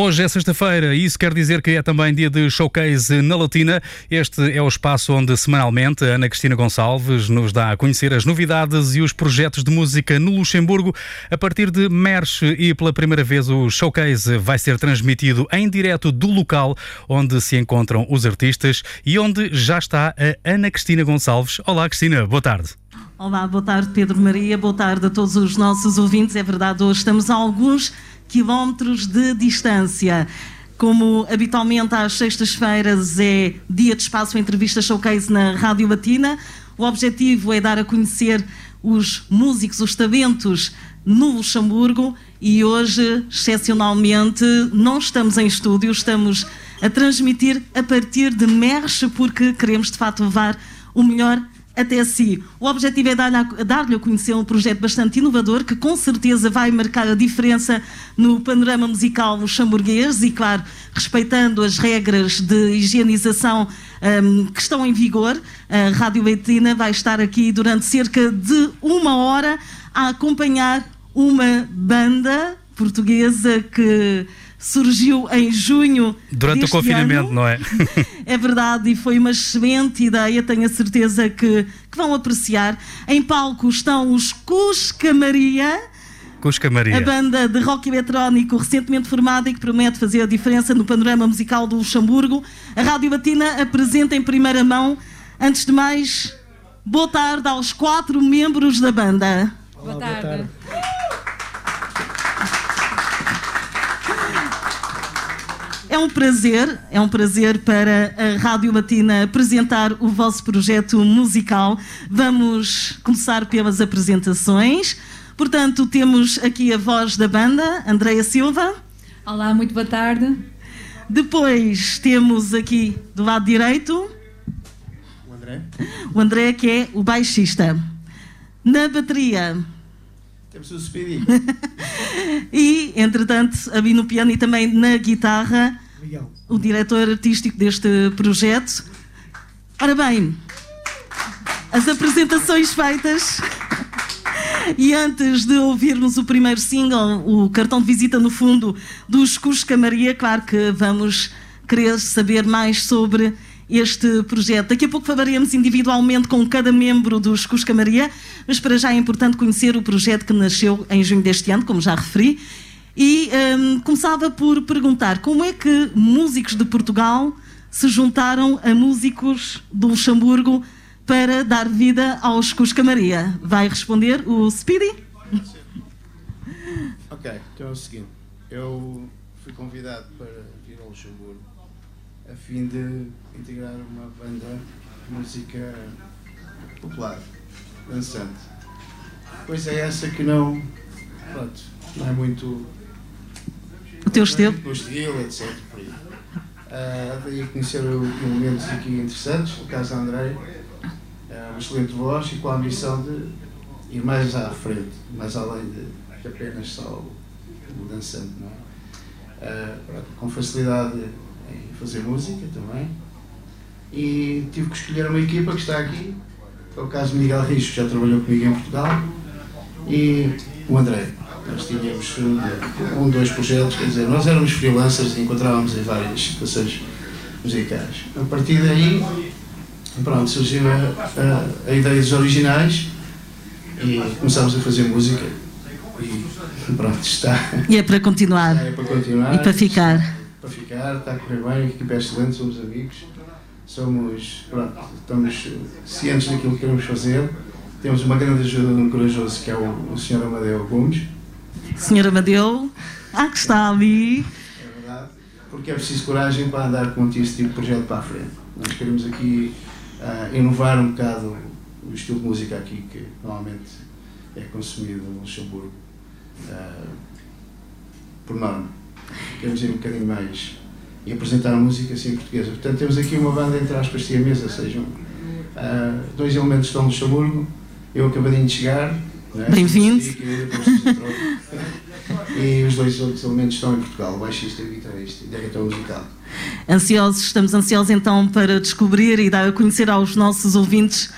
Hoje é sexta-feira e isso quer dizer que é também dia de showcase na Latina. Este é o espaço onde semanalmente a Ana Cristina Gonçalves nos dá a conhecer as novidades e os projetos de música no Luxemburgo. A partir de Merche e pela primeira vez o showcase vai ser transmitido em direto do local onde se encontram os artistas e onde já está a Ana Cristina Gonçalves. Olá Cristina, boa tarde. Olá, boa tarde Pedro Maria, boa tarde a todos os nossos ouvintes. É verdade, hoje estamos a alguns quilómetros de distância. Como habitualmente às sextas-feiras é dia de espaço entrevista showcase na Rádio Batina, o objetivo é dar a conhecer os músicos, os talentos no Luxemburgo e hoje, excepcionalmente, não estamos em estúdio, estamos a transmitir a partir de Merche porque queremos de facto levar o melhor até si. O objetivo é dar-lhe a, conhecer um projeto bastante inovador que com certeza vai marcar a diferença no panorama musical luxemburguês e, claro, respeitando as regras de higienização um, que estão em vigor. A Rádio Betina vai estar aqui durante cerca de uma hora a acompanhar uma banda portuguesa que surgiu em junho. Durante o confinamento, ano. não é? É verdade, e foi uma excelente ideia, tenho a certeza que, que vão apreciar. Em palco estão os Cusca Maria. Cusca Maria. A banda de rock eletrónico recentemente formada e que promete fazer a diferença no panorama musical do Luxemburgo. A Rádio Batina apresenta em primeira mão. Antes de mais, boa tarde aos quatro membros da banda. Boa tarde. Boa tarde. É um prazer, é um prazer para a Rádio Latina apresentar o vosso projeto musical. Vamos começar pelas apresentações. Portanto, temos aqui a voz da banda, Andreia Silva. Olá, muito boa tarde. Depois temos aqui do lado direito o André. O André, que é o baixista. Na bateria temos o Speedy. e, entretanto, ali no piano e também na guitarra, Miguel. o diretor artístico deste projeto. Ora bem, as apresentações feitas. E antes de ouvirmos o primeiro single, o cartão de visita no fundo dos Cusca Maria, claro que vamos querer saber mais sobre este projeto. Daqui a pouco falaremos individualmente com cada membro dos Cusca Maria, mas para já é importante conhecer o projeto que nasceu em junho deste ano, como já referi. E um, começava por perguntar como é que músicos de Portugal se juntaram a músicos do Luxemburgo para dar vida aos Cusca Maria. Vai responder o Speedy? Ok, então é o seguinte. Eu fui convidado para vir ao Luxemburgo a fim de integrar uma banda de música popular, dançante. Pois é essa que não, pronto, não é muito o teu estilo, o estilo, etc. Por aí. Uh, daí conhecer elementos aqui interessantes, no caso da André, uh, uma excelente voz e com a ambição de ir mais à frente, mais além de, apenas só o, o dançante, não é? Uh, com facilidade fazer música também. E tive que escolher uma equipa que está aqui, que é o caso Miguel que já trabalhou comigo em Portugal, e o André. Nós tínhamos um, dois projetos, quer dizer, nós éramos freelancers e encontrávamos em várias situações musicais. A partir daí, pronto, surgiu a, a, a ideia dos originais e começámos a fazer música. E pronto, está. E é para continuar. É para continuar. E para ficar para ficar, está a correr bem, equipa é excelente, somos amigos, somos, pronto, estamos cientes daquilo que queremos fazer. Temos uma grande ajuda de um corajoso que é o, o Sr. Amadeu Gomes. Sr. Amadeu, ah, que está ali. É verdade, porque é preciso coragem para andar com este tipo de projeto para a frente. Nós queremos aqui uh, inovar um bocado o estilo de música aqui que normalmente é consumido no Luxemburgo uh, por norma queremos ir um bocadinho mais e apresentar a música assim portuguesa. Portanto, temos aqui uma banda entre aspas siamesa, sejam uh, dois elementos estão no Luxemburgo, eu acabadinho de chegar. Né? Bem-vindo. E os dois outros elementos estão em Portugal, o baixista e o guitarrista, e diretor musical. Ansiosos, estamos ansiosos então para descobrir e dar a conhecer aos nossos ouvintes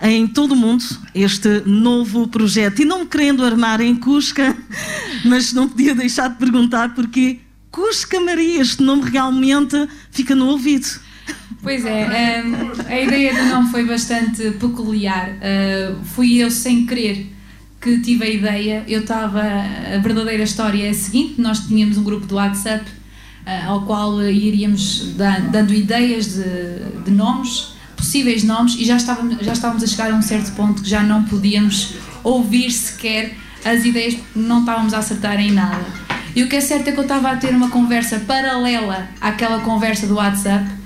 em todo o mundo este novo projeto. E não me querendo armar em Cusca, mas não podia deixar de perguntar porque Cusca Maria, este nome realmente fica no ouvido. Pois é, um, a ideia do nome foi bastante peculiar. Uh, fui eu sem querer que tive a ideia. Eu estava. A verdadeira história é a seguinte: nós tínhamos um grupo do WhatsApp uh, ao qual iríamos dando ideias de, de, nomes, possíveis nomes, e já estávamos, já estávamos a chegar a um certo ponto que já não podíamos ouvir sequer as ideias, não estávamos a acertar em nada. E o que é certo é que eu estava a ter uma conversa paralela àquela conversa do WhatsApp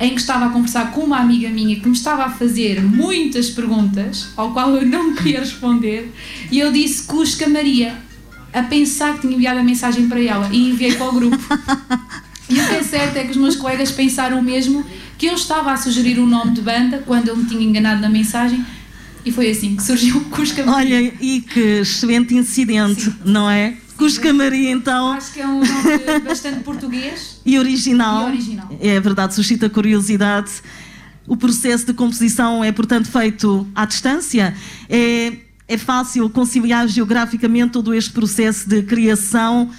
em que estava a conversar com uma amiga minha que me estava a fazer muitas perguntas, ao qual eu não queria responder, e eu disse Cusca Maria, a pensar que tinha enviado a mensagem para ela e enviei para o grupo. E o que é certo é que os meus colegas pensaram o mesmo, que eu estava a sugerir o um nome de banda quando eu me tinha enganado na mensagem. E foi assim que surgiu o Cusca Maria. Olha, e que excelente incidente, Sim. não é? Cusca Maria, então. Acho que é um nome bastante português. E original. E original. É verdade, suscita curiosidade. O processo de composição é, portanto, feito à distância. É, é fácil conciliar geograficamente todo este processo de criação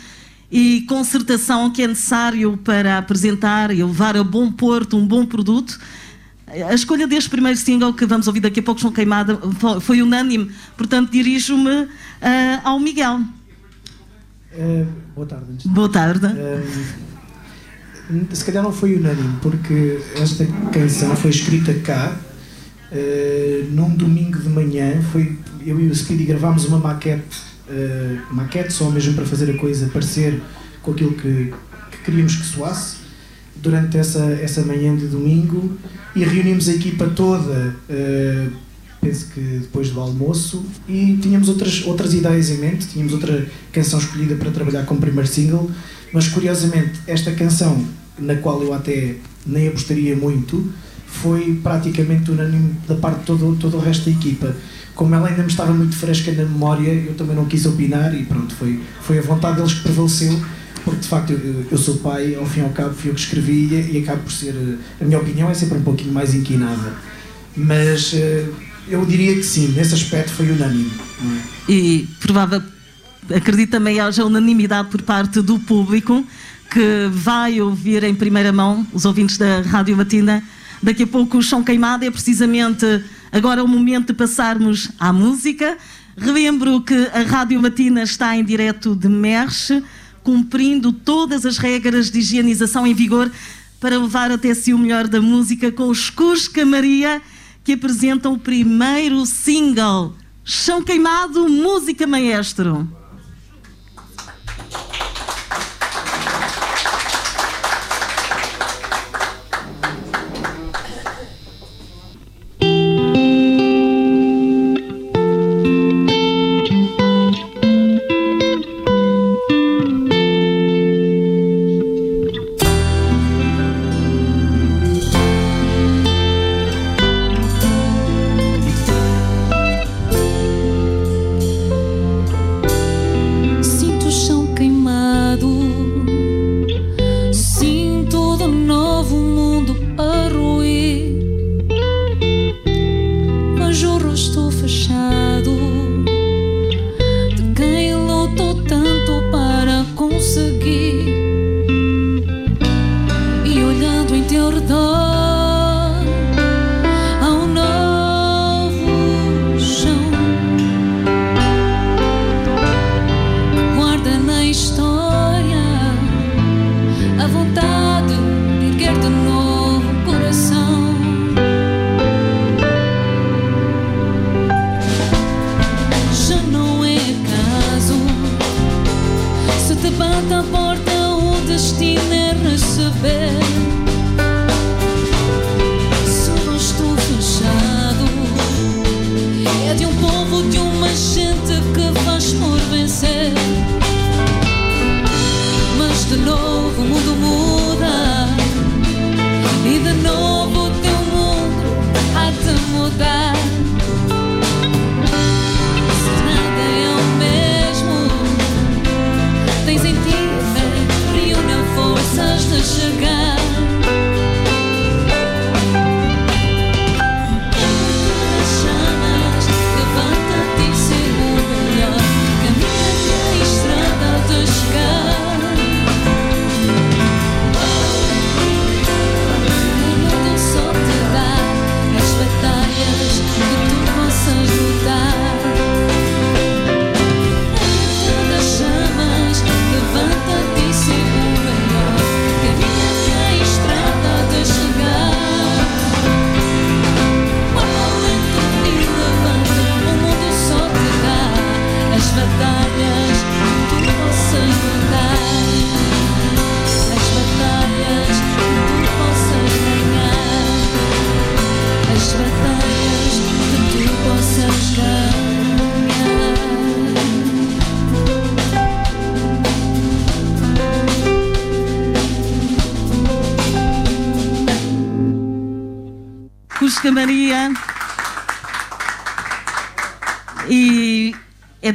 e concertação que é necessário para apresentar e levar a bom porto um bom produto. A escolha deste primeiro single que vamos ouvir daqui a pouco, João Queimada, foi unânime. Portanto, dirijo-me uh, ao Miguel. Uh, boa tarde. Boa tarde. Uh, se calhar não foi unânime, porque esta canção foi escrita cá, num domingo de manhã. Foi, eu e o Speedy gravámos uma maquete, maquete só mesmo para fazer a coisa parecer com aquilo que, que queríamos que soasse, durante essa, essa manhã de domingo, e reunimos a equipa toda penso que depois do almoço, e tínhamos outras, outras ideias em mente, tínhamos outra canção escolhida para trabalhar como primeiro single, mas curiosamente esta canção, na qual eu até nem apostaria muito, foi praticamente unânime da parte de todo, todo o resto da equipa. Como ela ainda me estava muito fresca na memória, eu também não quis opinar e pronto, foi, foi a vontade deles que prevaleceu, porque de facto eu, eu sou pai, ao fim e ao cabo fui eu que escrevi e, e acabo por ser. A minha opinião é sempre um pouquinho mais inquinada. Mas eh, eu diria que sim, nesse aspecto foi unânime. É? E provável, acredito também haja unanimidade por parte do público que vai ouvir em primeira mão os ouvintes da Rádio Matina. Daqui a pouco o chão queimado é precisamente agora o momento de passarmos à música. Relembro que a Rádio Matina está em direto de Merche, cumprindo todas as regras de higienização em vigor para levar até si o melhor da música com os Cusca Maria que apresentam o primeiro single, Chão Queimado, Música Maestro.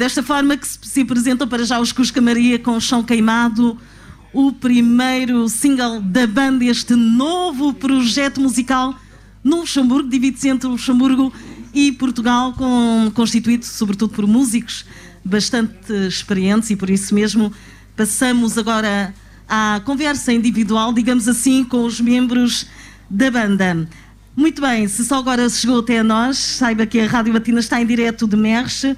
Desta forma que se apresentam para já os Cusca Maria com o Chão Queimado, o primeiro single da banda, este novo projeto musical no Luxemburgo, divide-se entre Luxemburgo e Portugal, com, constituído sobretudo por músicos bastante experientes e por isso mesmo passamos agora à conversa individual, digamos assim, com os membros da banda. Muito bem, se só agora chegou até nós, saiba que a Rádio Batina está em direto de Merche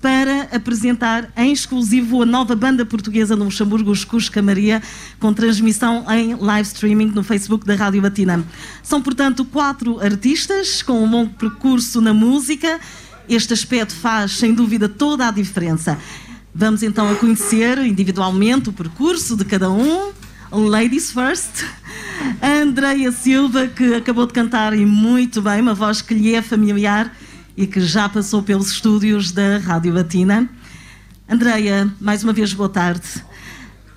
para apresentar em exclusivo a nova banda portuguesa no Luxemburgo, os Cusca Maria, com transmissão em live streaming no Facebook da Rádio Batina. São, portanto, quatro artistas com um longo percurso na música. Este aspecto faz, sem dúvida, toda a diferença. Vamos então a conhecer individualmente o percurso de cada um. Ladies first. Andreia Silva, que acabou de cantar e muito bem, uma voz que lhe é familiar e que já passou pelos estúdios da Rádio Batina. Andreia, mais uma vez, boa tarde.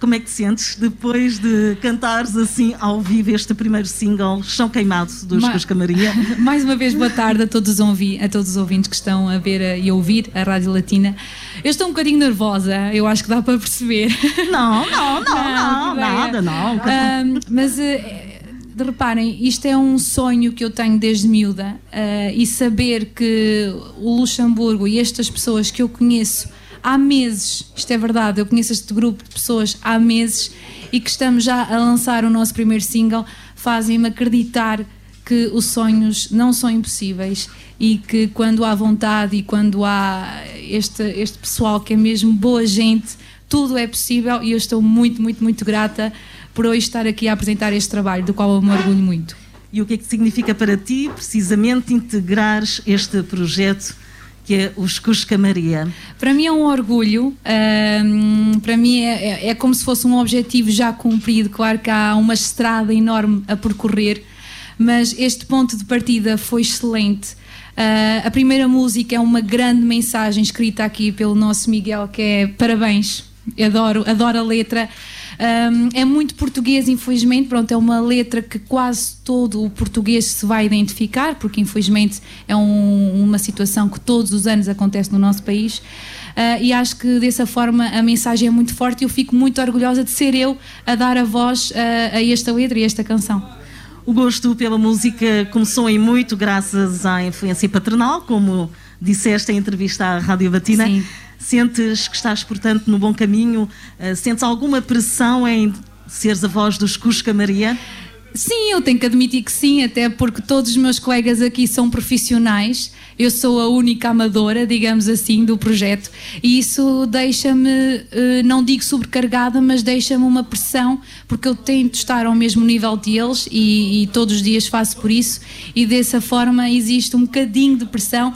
Como é que te sentes depois de cantares assim ao vivo este primeiro single, Chão Queimado, dos Ma Cusca Maria? Mais uma vez, boa tarde a todos, a todos os ouvintes que estão a ver e ouvir a Rádio Latina. Eu estou um bocadinho nervosa, eu acho que dá para perceber. Não, não, não, não, não nada, não. Um, mas. Uh, reparem, isto é um sonho que eu tenho desde miúda uh, e saber que o Luxemburgo e estas pessoas que eu conheço há meses, isto é verdade, eu conheço este grupo de pessoas há meses e que estamos já a lançar o nosso primeiro single, fazem-me acreditar que os sonhos não são impossíveis e que quando há vontade e quando há este, este pessoal que é mesmo boa gente, tudo é possível e eu estou muito, muito, muito grata por hoje estar aqui a apresentar este trabalho, do qual eu me orgulho muito. E o que é que significa para ti, precisamente, integrares este projeto que é os Cusca Maria? Para mim é um orgulho, um, para mim é, é, é, como se fosse um objetivo já cumprido. Claro que há uma estrada enorme a percorrer, mas este ponto de partida foi excelente. Uh, a primeira música é uma grande mensagem escrita aqui pelo nosso Miguel, que é parabéns, adoro, adoro a letra. Um, é muito português, infelizmente. Pronto, é uma letra que quase todo o português se vai identificar, porque infelizmente é um, uma situação que todos os anos acontece no nosso país. Uh, e acho que dessa forma a mensagem é muito forte e eu fico muito orgulhosa de ser eu a dar a voz uh, a esta letra e a esta canção. O gosto pela música começou em muito graças à influência paternal, como disseste em entrevista à Rádio Batina. Sim. Sentes que estás, portanto, no bom caminho? Uh, sentes alguma pressão em seres a voz dos Cusca Maria? Sim, eu tenho que admitir que sim, até porque todos os meus colegas aqui são profissionais. Eu sou a única amadora, digamos assim, do projeto, e isso deixa-me, eh, não digo sobrecarregada, mas deixa-me uma pressão, porque eu tento estar ao mesmo nível deles e, e todos os dias faço por isso, e dessa forma existe um bocadinho de pressão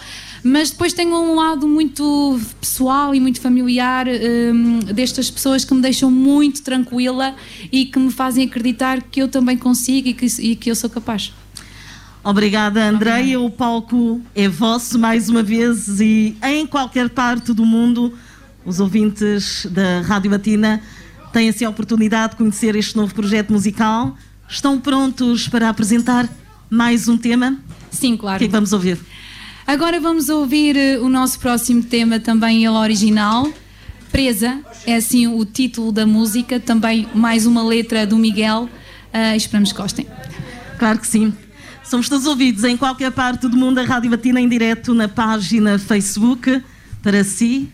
mas depois tenho um lado muito pessoal e muito familiar um, destas pessoas que me deixam muito tranquila e que me fazem acreditar que eu também consigo e que, e que eu sou capaz. Obrigada, Andreia. O palco é vosso mais uma vez e em qualquer parte do mundo, os ouvintes da Rádio Batina têm assim a oportunidade de conhecer este novo projeto musical. Estão prontos para apresentar mais um tema? Sim, claro. O que é que vamos ouvir? Agora vamos ouvir eh, o nosso próximo tema, também ele original. Presa, é assim o título da música, também mais uma letra do Miguel. Uh, esperamos que gostem. Claro que sim. Somos todos ouvidos em qualquer parte do mundo, a Rádio Batina em direto na página Facebook. Para si,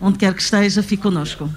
onde quer que esteja, fique connosco.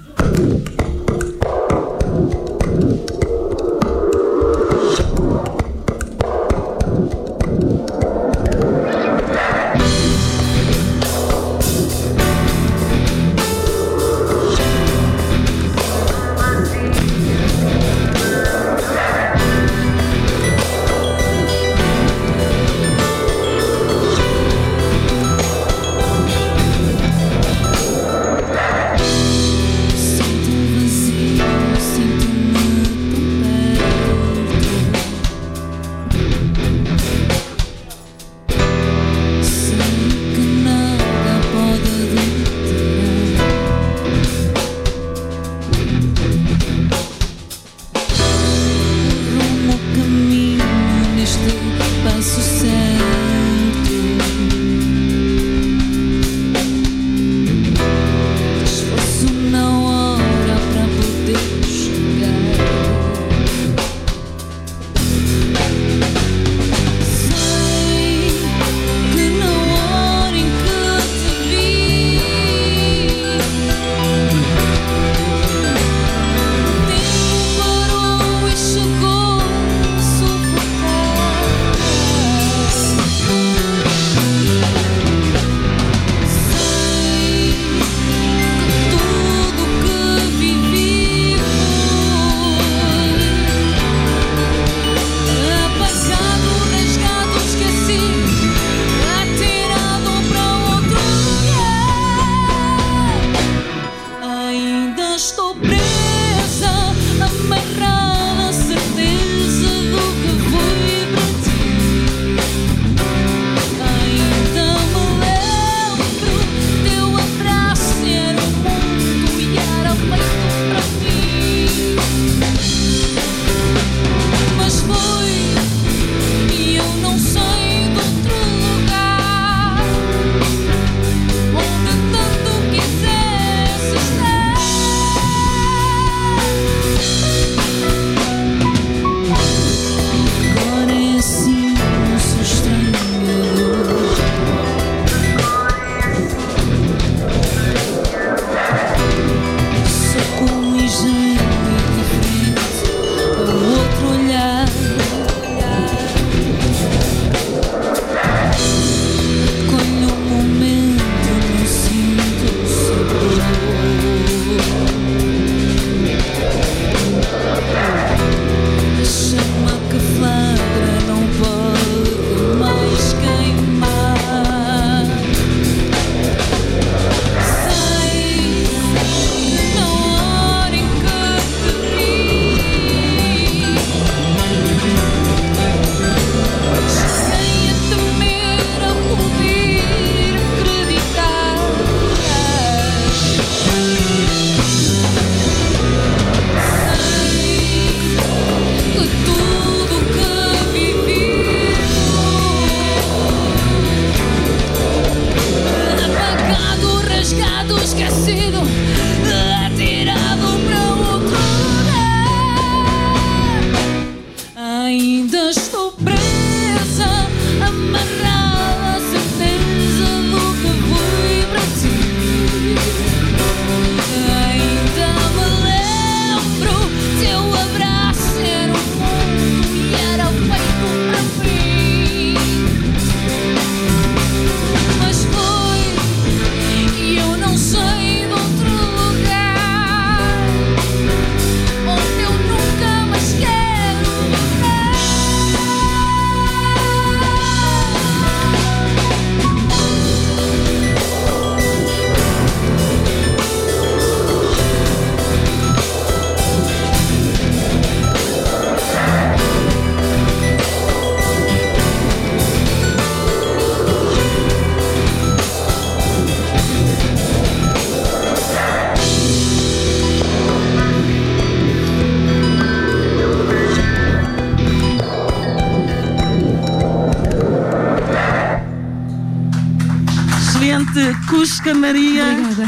Cusca Maria. Obrigada.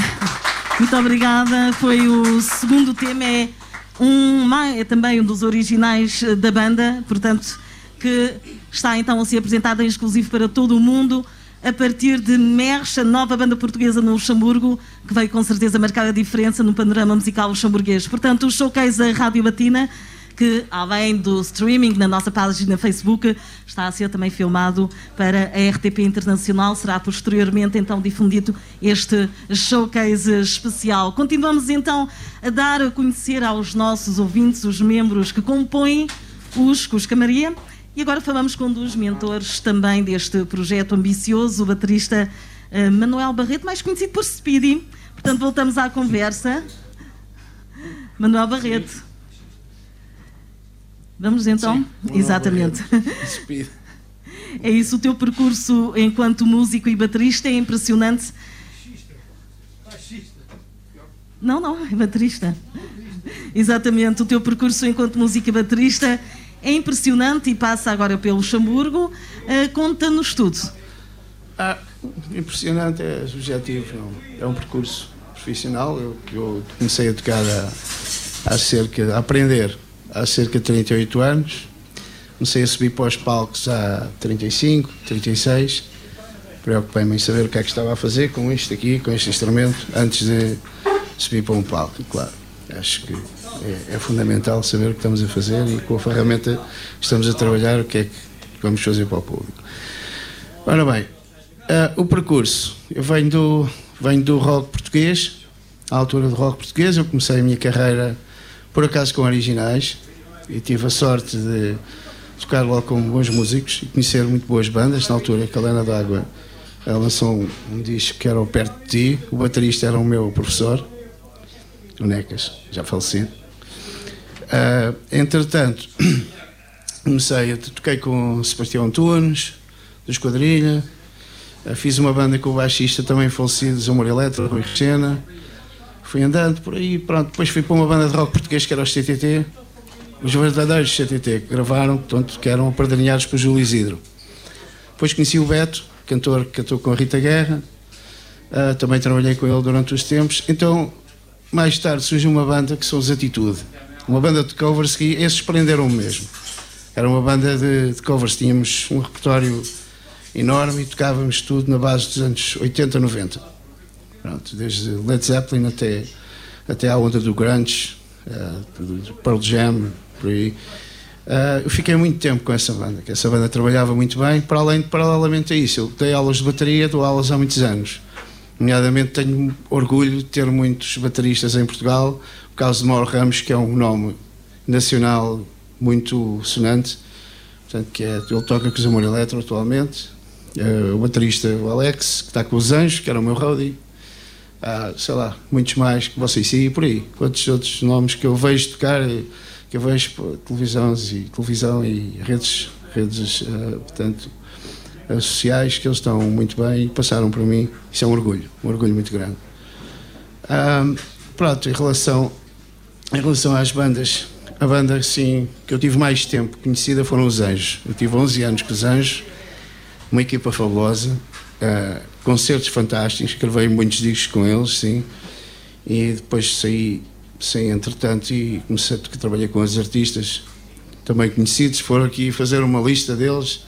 Muito obrigada. Foi o segundo tema, é, um, é também um dos originais eh, da banda, portanto, que está então a ser apresentado em exclusivo para todo o mundo a partir de Mercha, nova banda portuguesa no Luxemburgo, que veio com certeza marcar a diferença no panorama musical luxemburguês. Portanto, o showcase da Rádio Batina que, além do streaming na nossa página Facebook, está a ser também filmado para a RTP Internacional. Será posteriormente então difundido este showcase especial. Continuamos então a dar a conhecer aos nossos ouvintes os membros que compõem os Cusca Maria. E agora falamos com um dos mentores também deste projeto ambicioso, o baterista uh, Manuel Barreto, mais conhecido por Speedy. Portanto, voltamos à conversa. Manuel Barreto. Vamos então? Sim, Exatamente. É isso, o teu percurso enquanto músico e baterista é impressionante. Não, não, é baterista. Exatamente, o teu percurso enquanto músico e baterista é impressionante e passa agora pelo Luxemburgo. Uh, Conta-nos tudo. Ah, impressionante é subjetivo, não. é um percurso profissional. Eu, eu comecei a tocar há, há cerca, a aprender há cerca de 38 anos. Comecei a subir para os palcos há 35, 36. Preocupei-me em saber o que é que estava a fazer com isto aqui, com este instrumento, antes de subir para um palco, claro. Acho que é, é fundamental saber o que estamos a fazer e com a ferramenta que estamos a trabalhar, o que é que vamos fazer para o público. Ora bem, uh, o percurso. Eu venho do, venho do rock português, à altura do rock português. Eu comecei a minha carreira, por acaso, com originais e tive a sorte de tocar logo com bons músicos e conhecer muito boas bandas. Na altura, a Calena d'Água lançou um, disco que era o Perto de Ti. O baterista era o meu professor, o Necas, já falecido. Uh, entretanto, comecei, a toquei com Sebastião Antunes, do Esquadrilha, uh, fiz uma banda com o baixista também falecido, Zamor Eletro, Rui Sena. Fui andando por aí, pronto. Depois fui para uma banda de rock português que era os CTT, os verdadeiros CTT, que gravaram, portanto, que eram apadrinhados por Júlio Isidro. Depois conheci o Beto, cantor que cantou com a Rita Guerra, uh, também trabalhei com ele durante os tempos. Então, mais tarde surgiu uma banda que são os Atitude uma banda de covers que esses prenderam-me mesmo. Era uma banda de, de, covers, tínhamos um repertório enorme e tocávamos tudo na base dos anos 80, 90. Pronto, desde Led Zeppelin até, até à onda do grunge, uh, Pearl Jam, por aí. Uh, eu fiquei muito tempo com essa banda, que essa banda trabalhava muito bem, para além, paralelamente a isso, eu dei aulas de bateria, dou aulas há muitos anos. Nomeadamente tenho orgulho de ter muitos bateristas em Portugal, o caso de Mauro Ramos, que é um nome nacional muito sonante, portanto, que é, ele toca com os Amor Eletro atualmente, uh, o baterista o Alex, que está com os Anjos, que era o meu roadie, há, sei lá, muitos mais que vocês. E por aí, quantos outros nomes que eu vejo tocar, que eu vejo televisões e televisão e redes, redes uh, portanto, uh, sociais, que eles estão muito bem e passaram por mim, isso é um orgulho, um orgulho muito grande. Um, pronto, em relação em relação às bandas, a banda sim, que eu tive mais tempo conhecida foram os Anjos. Eu tive 11 anos com os Anjos, uma equipa fabulosa, uh, concertos fantásticos, gravei muitos discos com eles, sim. E depois saí, saí entretanto e comecei a trabalhar com os artistas também conhecidos, foram aqui fazer uma lista deles.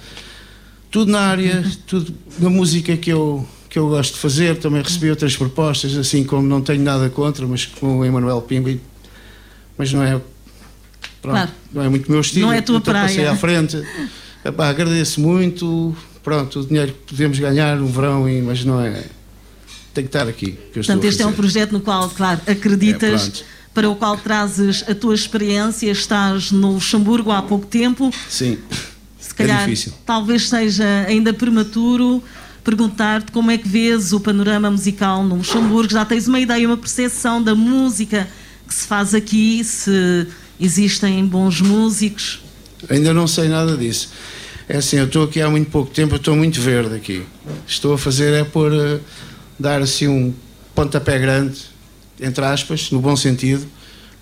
Tudo na área, tudo na música que eu, que eu gosto de fazer. Também recebi outras propostas, assim como não tenho nada contra, mas com o Emanuel Pimbi mas não é, pronto, claro. não é muito meu estilo. Não é a tua então praia. passei à frente. Epá, agradeço muito. Pronto, o dinheiro que podemos ganhar no verão, mas não é. Tem que estar aqui. Portanto, este é um projeto no qual, claro, acreditas. É, para o qual trazes a tua experiência, estás no Luxemburgo há pouco tempo. Sim. Se calhar, é difícil. talvez seja ainda prematuro perguntar-te como é que vês o panorama musical no Luxemburgo. Já tens uma ideia, uma percepção da música que se faz aqui, se existem bons músicos? Ainda não sei nada disso. É assim, eu estou aqui há muito pouco tempo, estou muito verde aqui. Estou a fazer é por uh, dar assim um pontapé grande, entre aspas, no bom sentido,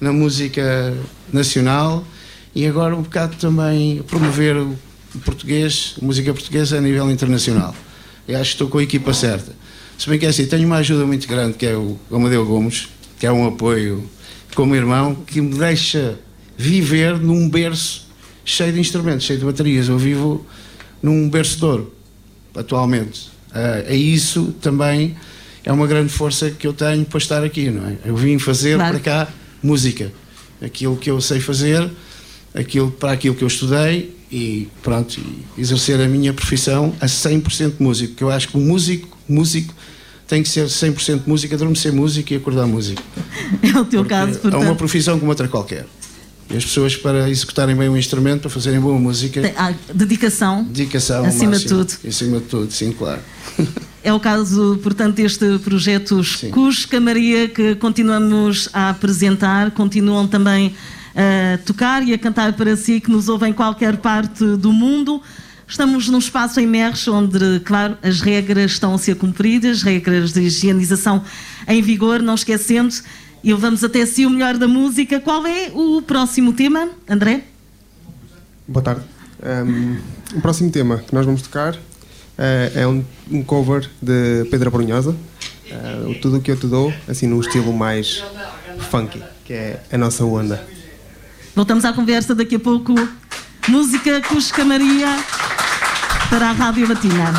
na música nacional e agora um bocado também promover o português, a música portuguesa a nível internacional. Eu acho que estou com a equipa certa. Se bem que é assim, tenho uma ajuda muito grande que é o Amadeu Gomes, que é um apoio como irmão que me deixa viver num berço cheio de instrumentos, cheio de baterias. Eu vivo num berço de ouro, atualmente. Uh, é isso também é uma grande força que eu tenho para estar aqui, não é? Eu vim fazer claro. para cá música, aquilo que eu sei fazer, aquilo para aquilo que eu estudei e pronto, e exercer a minha profissão a 100% músico, que eu acho que o músico, músico tem que ser 100% música, adormecer música e acordar música. É o teu Porque caso, portanto. É uma profissão como outra qualquer. E as pessoas, para executarem bem um instrumento, para fazerem boa música. Há dedicação. Dedicação. Acima máximo, de tudo. Acima de tudo, sim, claro. É o caso, portanto, deste projeto Cusca Maria, que continuamos a apresentar, continuam também a tocar e a cantar para si, que nos ouvem em qualquer parte do mundo. Estamos num espaço em Merres onde, claro, as regras estão a ser cumpridas, regras de higienização em vigor, não esquecendo. E vamos até si o melhor da música. Qual é o próximo tema, André? Boa tarde. Um, o próximo tema que nós vamos tocar é um, um, cover de Pedro Brunhosa, uh, Tudo o que eu te dou, assim num estilo mais funky, que é a nossa onda. Voltamos à conversa daqui a pouco. Música Cusca Maria para a Rádio Latina.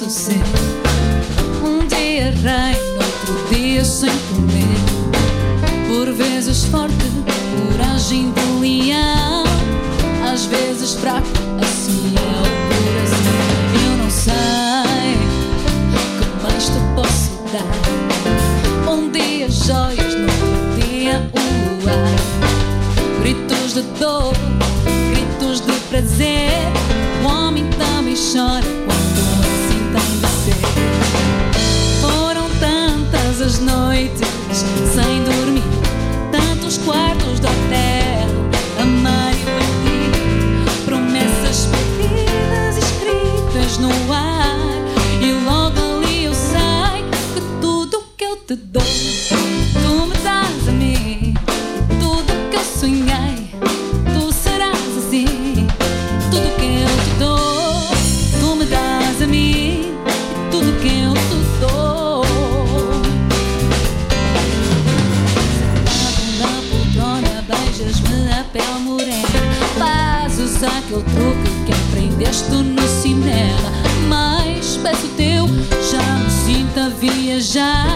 posso ser. Um dia reino, outro dia sem comer. Por vezes forte, coragem de leão. Às vezes fraco, já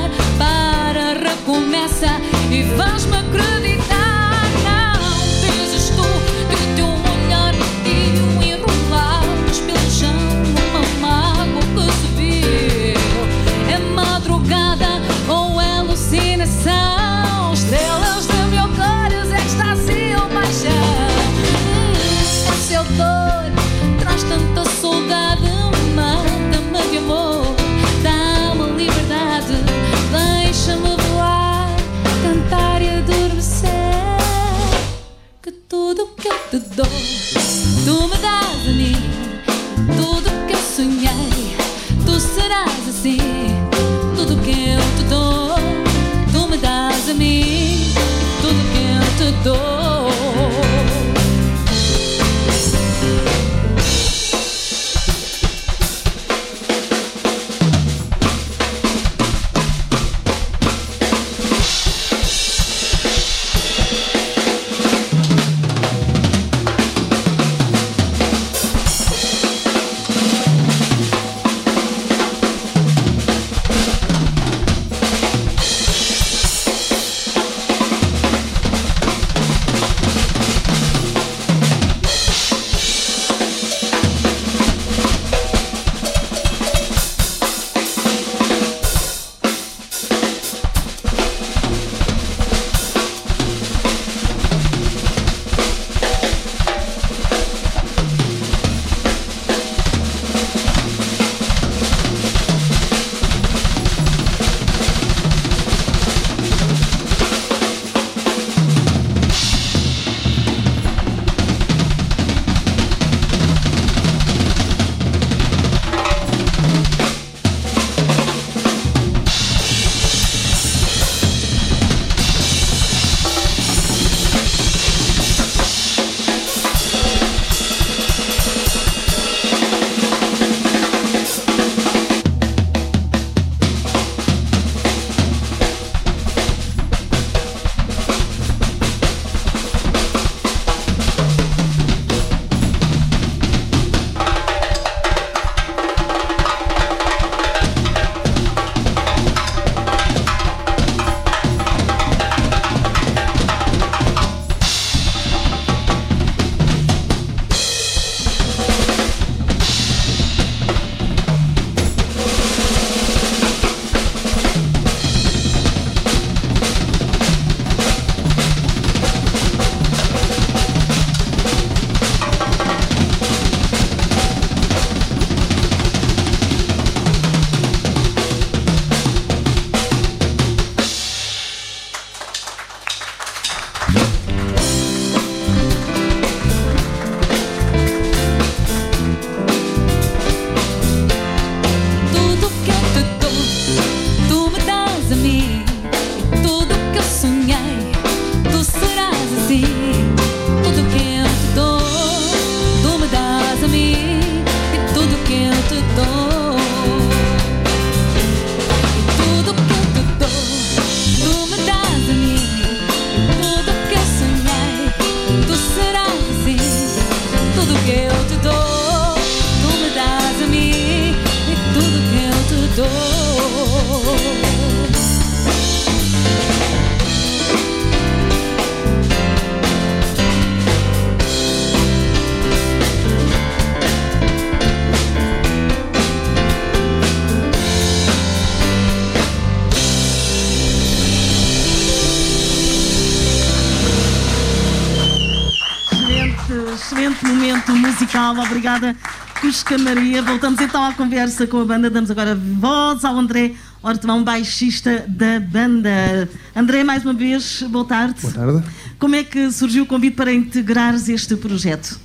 Obrigada, Cusca Maria. Voltamos então à conversa com a banda. Damos agora voz ao André Hortelão, baixista da banda. André, mais uma vez, boa tarde. Boa tarde. Como é que surgiu o convite para integrares este projeto?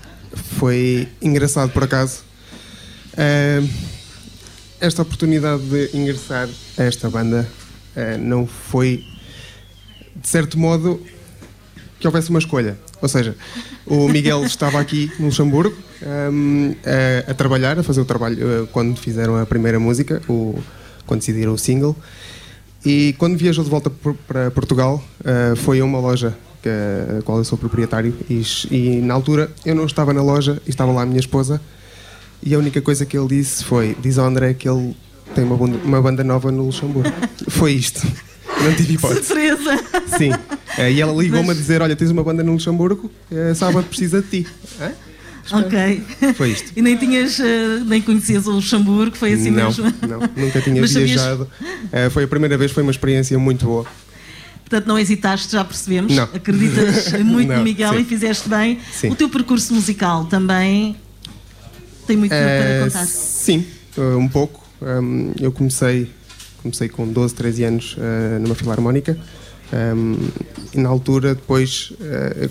Foi engraçado, por acaso. Esta oportunidade de ingressar a esta banda uh, não foi, de certo modo, que houvesse uma escolha. Ou seja, o Miguel estava aqui no Luxemburgo um, a, a, trabalhar, a fazer o trabalho uh, quando fizeram a primeira música, o, quando decidiram o single. E quando viajou de volta para Portugal, uh, foi a uma loja que, a qual eu sou proprietário. E, e, na altura eu não estava na loja estava lá a minha esposa. E a única coisa que ele disse foi: Diz ao André que ele tem uma, banda, uma banda nova no Luxemburgo. foi isto. Não tive hipótese. Surpresa! Sim. Uh, e ela ligou-me Mas... a dizer: Olha, tens uma banda no Luxemburgo, uh, sábado precisa de ti. Hã? Ok. Foi isto. E nem tinhas, uh, nem conhecias o Luxemburgo, foi assim não, mesmo? Não, nunca tinha Mas viajado. Sabias... Uh, foi a primeira vez, foi uma experiência muito boa. Portanto, não hesitaste, já percebemos. Não. Acreditas muito no Miguel sim. e fizeste bem. Sim. O teu percurso musical também tem muito uh, para contar. Sim, um pouco. Um, eu comecei, comecei com 12, 13 anos numa filarmónica. Na altura, depois,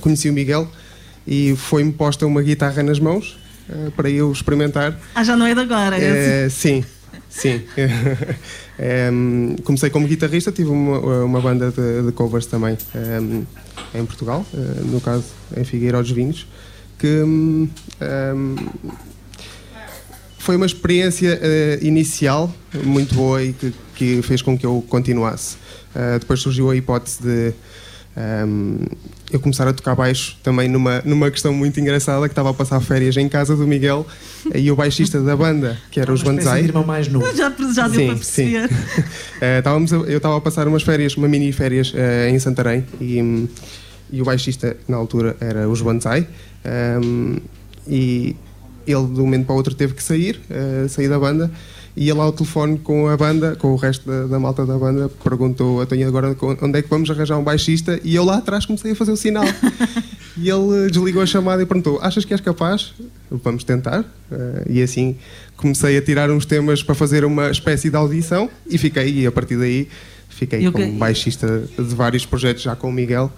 conheci o Miguel e foi-me posta uma guitarra nas mãos uh, para eu experimentar. Ah, já não é de agora, é uh, Sim, sim. um, comecei como guitarrista, tive uma, uma banda de, de, covers também um, em Portugal, uh, no caso em Figueira dos Vinhos, que um, foi uma experiência inicial muito boa e que, que, fez com que eu continuasse. Depois surgiu a hipótese de um, eu começar a tocar baixo também numa, numa questão muito engraçada que estava a passar férias em casa do Miguel e o baixista da banda, que era os Banzai. irmão mais novo. Já, já deu sim, para perceber. Sim. uh, estávamos a, eu estava a passar umas férias, uma mini férias uh, em Santarém e, e o baixista na altura era os Banzai um, e ele de um momento para o outro teve que sair, uh, sair da banda ia lá ao telefone com a banda, com o resto da, da malta da banda, perguntou: Tenho agora onde é que vamos arranjar um baixista? E eu lá atrás comecei a fazer o sinal. e ele eh, desligou a chamada e perguntou: Achas que és capaz? Vamos tentar. Uh, e assim comecei a tirar uns temas para fazer uma espécie de audição e fiquei, e a partir daí fiquei como baixista de vários projetos já com o Miguel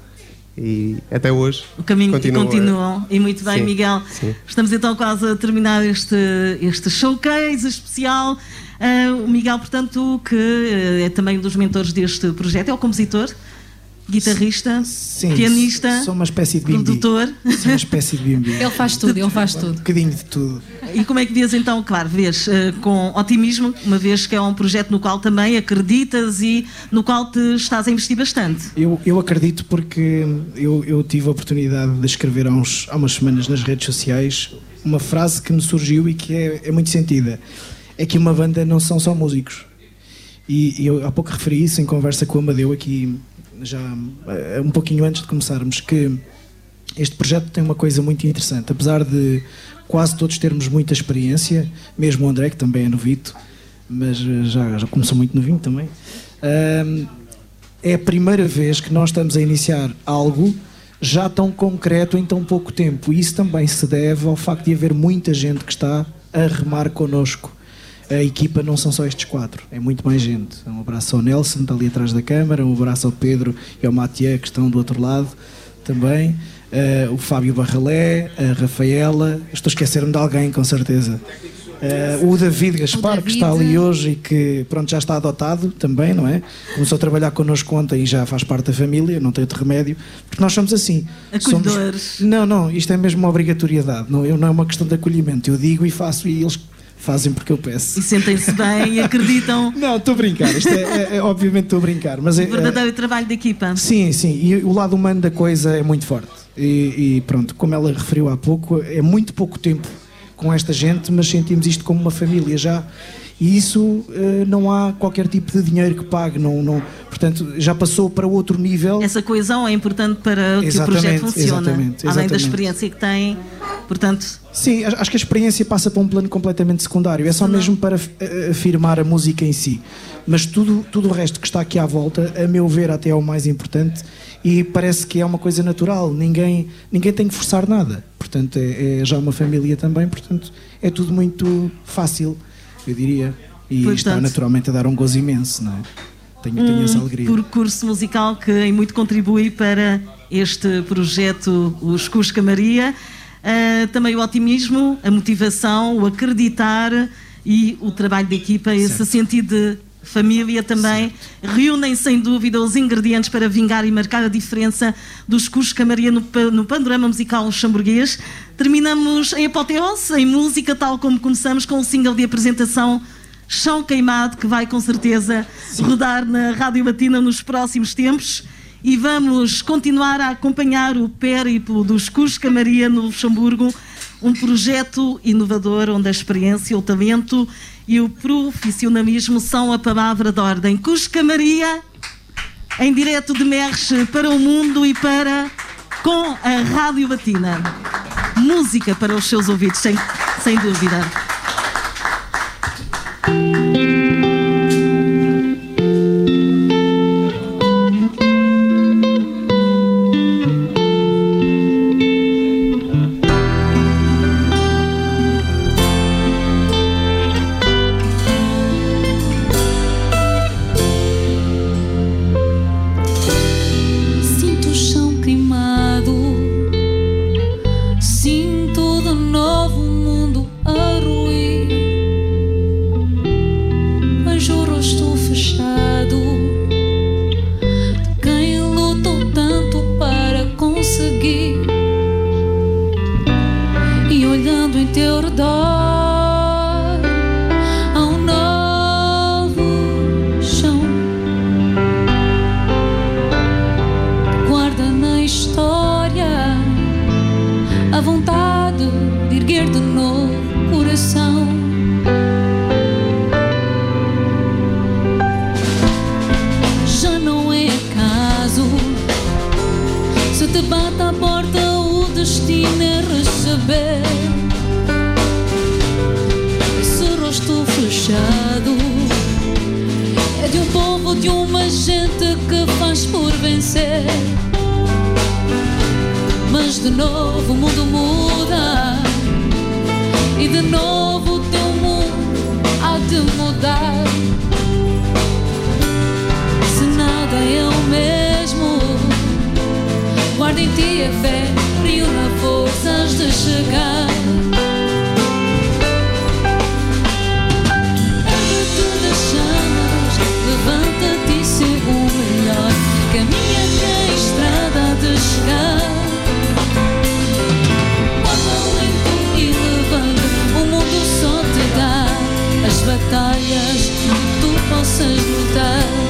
e até hoje o caminho continua. continuam e muito bem sim, Miguel sim. estamos então quase a terminar este este showcase especial uh, o Miguel portanto que uh, é também um dos mentores deste projeto é o compositor guitarrista, Sim, pianista, sou uma espécie de bimbi. produtor. Sou uma espécie de bimbi. Ele faz tudo, ele faz tudo. Um bocadinho de tudo. E como é que vês então, claro, vês uh, com otimismo, uma vez que é um projeto no qual também acreditas e no qual te estás a investir bastante? Eu, eu acredito porque eu, eu tive a oportunidade de escrever há, uns, há umas semanas nas redes sociais uma frase que me surgiu e que é, é muito sentida. É que uma banda não são só músicos. E, e eu há pouco referi isso em conversa com o Amadeu aqui já eh, um pouquinho antes de começarmos, que este projeto tem uma coisa muito interessante. Apesar de quase todos termos muita experiência, mesmo o André, que também é novito, mas eh, já, já começou muito novinho também, é a primeira vez que nós estamos a iniciar algo já tão concreto em tão pouco tempo. Isso também se deve ao facto de haver muita gente que está a remar connosco a equipa não são só estes quatro, é muito mais gente. Um abraço ao Nelson, está ali atrás da câmara, um abraço ao Pedro e ao Matia, que estão do outro lado também. Uh, o Fábio Barralé, a Rafaela, estou a esquecer-me de alguém, com certeza. Uh, o David Gaspar, o David. que está ali hoje e que pronto, já está adotado também, não é? Começou a trabalhar connosco ontem e já faz parte da família, não tem outro remédio, porque nós somos assim. Acolhedores. Somos... Não, não, isto é mesmo uma obrigatoriedade, não, eu, não é uma questão de acolhimento. Eu digo e faço e eles fazem porque eu peço. E sentem-se bem e acreditam. Não, estou a brincar, isto é, é, é obviamente estou a brincar. Mas é, o verdadeiro é, trabalho de equipa. Sim, sim, e o lado humano da coisa é muito forte. E, e, pronto, como ela referiu há pouco, é muito pouco tempo com esta gente, mas sentimos isto como uma família já. E isso eh, não há qualquer tipo de dinheiro que pague, não, não, portanto já passou para outro nível. Essa coesão é importante para que o projeto funcione. Exatamente, exatamente. Além da experiência que tem, portanto Sim, acho que a experiência passa para um plano completamente secundário. É só Não. mesmo para afirmar a música em si. Mas tudo, tudo o resto que está aqui à volta, a meu ver, até é o mais importante e parece que é uma coisa natural. Ninguém, ninguém tem que forçar nada. Portanto, é, é já uma família também. Portanto, é tudo muito fácil, eu diria. E portanto, está naturalmente a dar um gozo imenso, não é? Tenho, tenho essa alegria. Percurso musical que em muito contribui para este projeto, os Cusca Maria. Uh, também o otimismo, a motivação, o acreditar e o trabalho de equipa, certo. esse sentido de família também, reúnem sem dúvida os ingredientes para vingar e marcar a diferença dos Cusca Maria no, no panorama musical luxemburguês. Terminamos em apoteose, em música, tal como começamos com o single de apresentação Chão Queimado, que vai com certeza Sim. rodar na Rádio Batina nos próximos tempos e vamos continuar a acompanhar o périplo dos Cusca Maria no Luxemburgo, um projeto inovador onde a experiência, o talento e o profissionalismo são a palavra de ordem. Cusca Maria, em direto de Merche para o mundo e para com a Rádio Batina. Música para os seus ouvidos, sem, sem dúvida. te bata à porta o destino é receber esse rosto fechado é de um povo, de uma gente que faz por vencer. Mas de novo o mundo muda e de novo o teu mundo há de mudar. Se nada é o mesmo em ti a fé brilha forças de chegar. Abre-te das chamas, levanta-te e segue o melhor. Caminha na estrada de chegar. Lento e levanta, o mundo só te dá as Batalhas que tu possas lutar.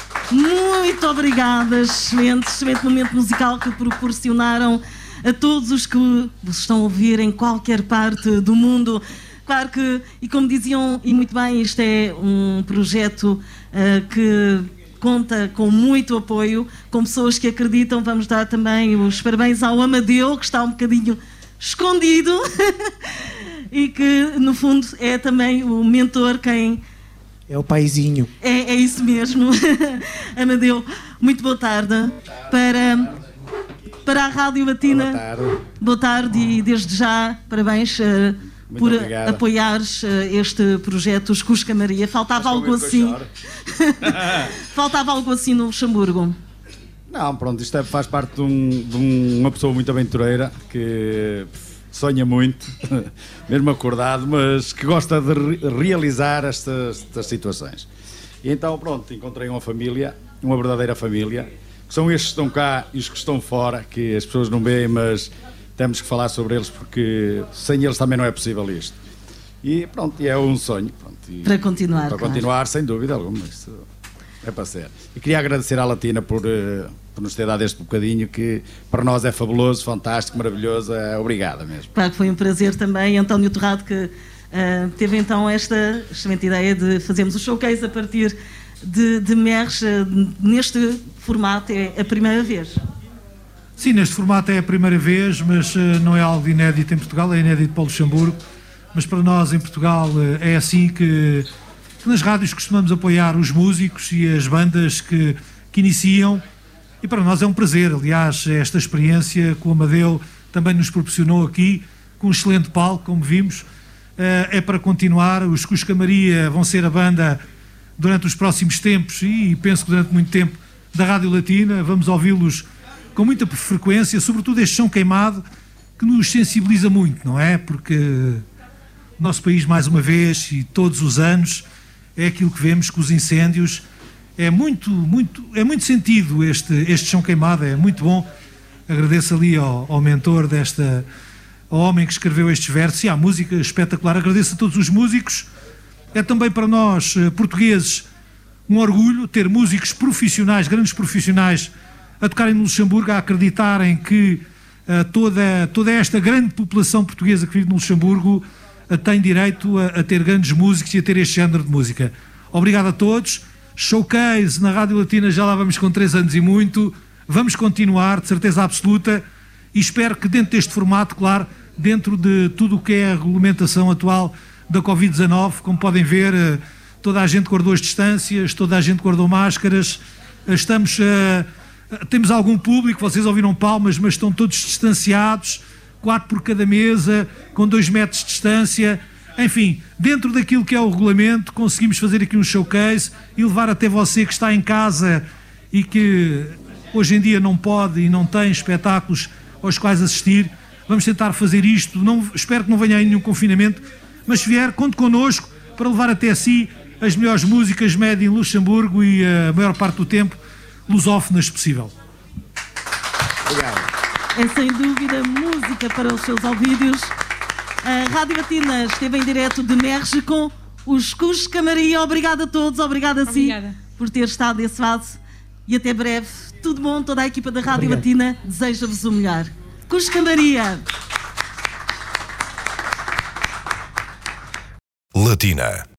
muito obrigada. Excelente, excelente momento musical que proporcionaram a todos os que vos estão a ouvir em qualquer parte do mundo. Claro que, e como diziam, e muito bem, isto é um projeto uh, que conta com muito apoio, com pessoas que acreditam. Vamos dar também os parabéns ao Amadeu, que está um bocadinho escondido e que, no fundo, é também o mentor quem é o paizinho. É, é isso mesmo. Amadeu, muito boa tarde. Para, para a Rádio Latina. Boa tarde. Boa tarde e desde já parabéns uh, por obrigado. apoiares uh, este projeto Os Cusca Maria. Faltava algo assim. Faltava algo assim no Luxemburgo. Não, pronto, isto é, faz parte de, um, de, uma pessoa muito aventureira que sonha muito, mesmo acordado, mas que gosta de re realizar estas, estas situações. E então, pronto, encontrei uma família, uma verdadeira família, que são estes que estão cá e os que estão fora, que as pessoas não veem, mas temos que falar sobre eles porque sem eles também não é possível isto. E pronto, é um sonho. Pronto, para continuar. Para claro. continuar, sem dúvida alguma. Isso é para ser. E queria agradecer à Latina por, uh, por nos ter dado este bocadinho que para nós é fabuloso, fantástico, maravilhoso. É, obrigada mesmo. Claro que foi um prazer também, António Torrado, que uh, teve então esta excelente ideia de fazermos o showcase a partir de, de MERS. Uh, neste formato é a primeira vez. Sim, neste formato é a primeira vez, mas não é algo inédito em Portugal, é inédito para o Luxemburgo. Mas para nós em Portugal é assim que nas rádios costumamos apoiar os músicos e as bandas que, que iniciam. E para nós é um prazer. Aliás, esta experiência que o Amadeu também nos proporcionou aqui, com um excelente palco, como vimos, eh, é para continuar. Os Cusca Maria vão ser a banda durante os próximos tempos e penso que durante muito tempo da Rádio Latina. Vamos ouvi-los com muita frequência, sobretudo este chão queimado que nos sensibiliza muito, não é? Porque o nosso país, mais uma vez, e todos os anos, é aquilo que vemos com os incêndios. É muito, muito, é muito sentido este, este chão queimado, é muito bom. Agradeço ali ao, ao mentor desta, ao homem que escreveu estes versos e à música espetacular. Agradeço a todos os músicos. É também para nós, eh, portugueses, um orgulho ter músicos profissionais, grandes profissionais, a tocarem no Luxemburgo, a acreditarem que uh, toda, toda esta grande população portuguesa que vive no Luxemburgo tem direito a, a, ter grandes músicos e a ter este género de música. Obrigado a todos. Showcase na Rádio Latina já lá vamos com três anos e muito. Vamos continuar, de certeza absoluta, e espero que dentro deste formato, claro, dentro de tudo o que é a regulamentação atual da Covid-19, como podem ver, eh, toda a gente guardou as distâncias, toda a gente guardou máscaras, eh, estamos. Uh, temos algum público, vocês ouviram palmas, mas estão todos distanciados quatro por cada mesa, com dois metros de distância. Enfim, dentro daquilo que é o regulamento, conseguimos fazer aqui um showcase e levar até você que está em casa e que hoje em dia não pode e não tem espetáculos aos quais assistir. Vamos tentar fazer isto. Não, espero que não venha aí nenhum confinamento, mas se vier, conte connosco para levar até si as melhores músicas média em Luxemburgo e a maior parte do tempo lusófonas possível. É sem dúvida música para os seus ouvidos. A Rádio Latina esteve em direto de Merge com os Cusca Maria. Obrigada a todos, obrigada a si Obrigada. por ter estado desse lado e até breve. Tudo bom, toda a equipa da Rádio Obrigado. Latina deseja-vos o melhor. Cusca Maria. Latina